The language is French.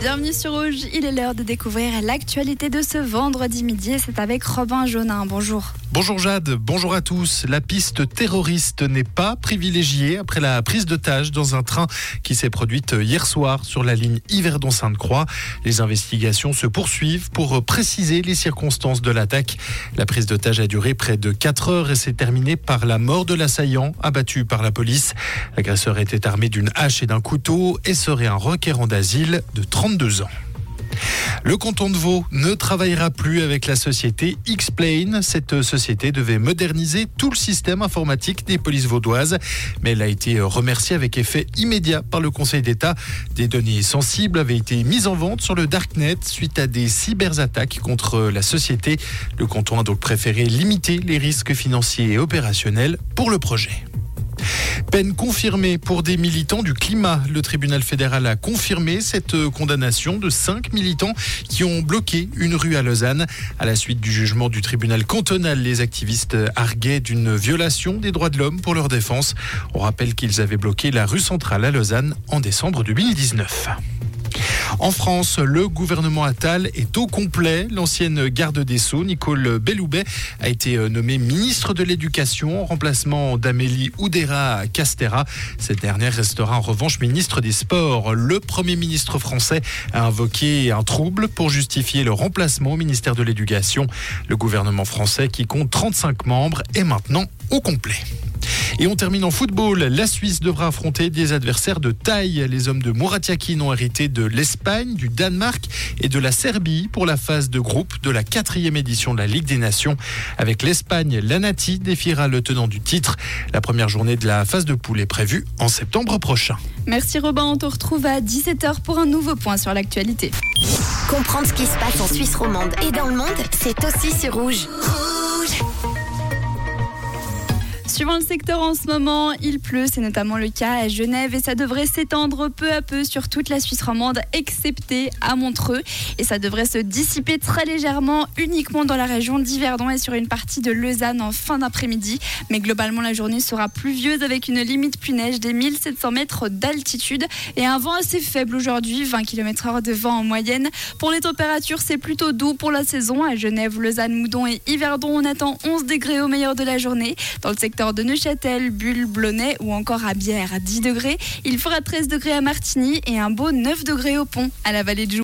Bienvenue sur Rouge, il est l'heure de découvrir l'actualité de ce vendredi midi. C'est avec Robin Jaunin. Bonjour. Bonjour Jade, bonjour à tous. La piste terroriste n'est pas privilégiée après la prise d'otage dans un train qui s'est produite hier soir sur la ligne Yverdon-Sainte-Croix. Les investigations se poursuivent pour préciser les circonstances de l'attaque. La prise d'otage a duré près de 4 heures et s'est terminée par la mort de l'assaillant abattu par la police. L'agresseur était armé d'une hache et d'un couteau et serait un requérant d'asile de 32 ans. Le canton de Vaud ne travaillera plus avec la société X-Plane. Cette société devait moderniser tout le système informatique des polices vaudoises, mais elle a été remerciée avec effet immédiat par le Conseil d'État. Des données sensibles avaient été mises en vente sur le Darknet suite à des cyberattaques contre la société. Le canton a donc préféré limiter les risques financiers et opérationnels pour le projet. Peine confirmée pour des militants du climat. Le tribunal fédéral a confirmé cette condamnation de cinq militants qui ont bloqué une rue à Lausanne. À la suite du jugement du tribunal cantonal, les activistes arguaient d'une violation des droits de l'homme pour leur défense. On rappelle qu'ils avaient bloqué la rue centrale à Lausanne en décembre 2019. En France, le gouvernement Attal est au complet. L'ancienne garde des Sceaux, Nicole Belloubet, a été euh, nommée ministre de l'Éducation en remplacement d'Amélie Oudera Castera. Cette dernière restera en revanche ministre des Sports. Le Premier ministre français a invoqué un trouble pour justifier le remplacement au ministère de l'Éducation. Le gouvernement français, qui compte 35 membres, est maintenant au complet. Et on termine en football. La Suisse devra affronter des adversaires de taille. Les hommes de Mouratiakin ont hérité de l'Espagne, du Danemark et de la Serbie pour la phase de groupe de la quatrième édition de la Ligue des Nations. Avec l'Espagne, l'Anati défiera le tenant du titre. La première journée de la phase de poule est prévue en septembre prochain. Merci Robin, on te retrouve à 17h pour un nouveau point sur l'actualité. Comprendre ce qui se passe en Suisse romande et dans le monde, c'est aussi sur Rouge. Suivant le secteur en ce moment, il pleut, c'est notamment le cas à Genève et ça devrait s'étendre peu à peu sur toute la Suisse romande, excepté à Montreux. Et ça devrait se dissiper très légèrement uniquement dans la région d'Yverdon et sur une partie de Lausanne en fin d'après-midi. Mais globalement, la journée sera pluvieuse avec une limite plus neige des 1700 mètres d'altitude et un vent assez faible aujourd'hui, 20 km/h de vent en moyenne. Pour les températures, c'est plutôt doux pour la saison. À Genève, Lausanne, Moudon et Yverdon, on attend 11 degrés au meilleur de la journée. Dans le secteur de Neuchâtel, Bulle, Blonay ou encore à Bière à 10 degrés. Il fera 13 degrés à Martigny et un beau 9 degrés au pont à la vallée de.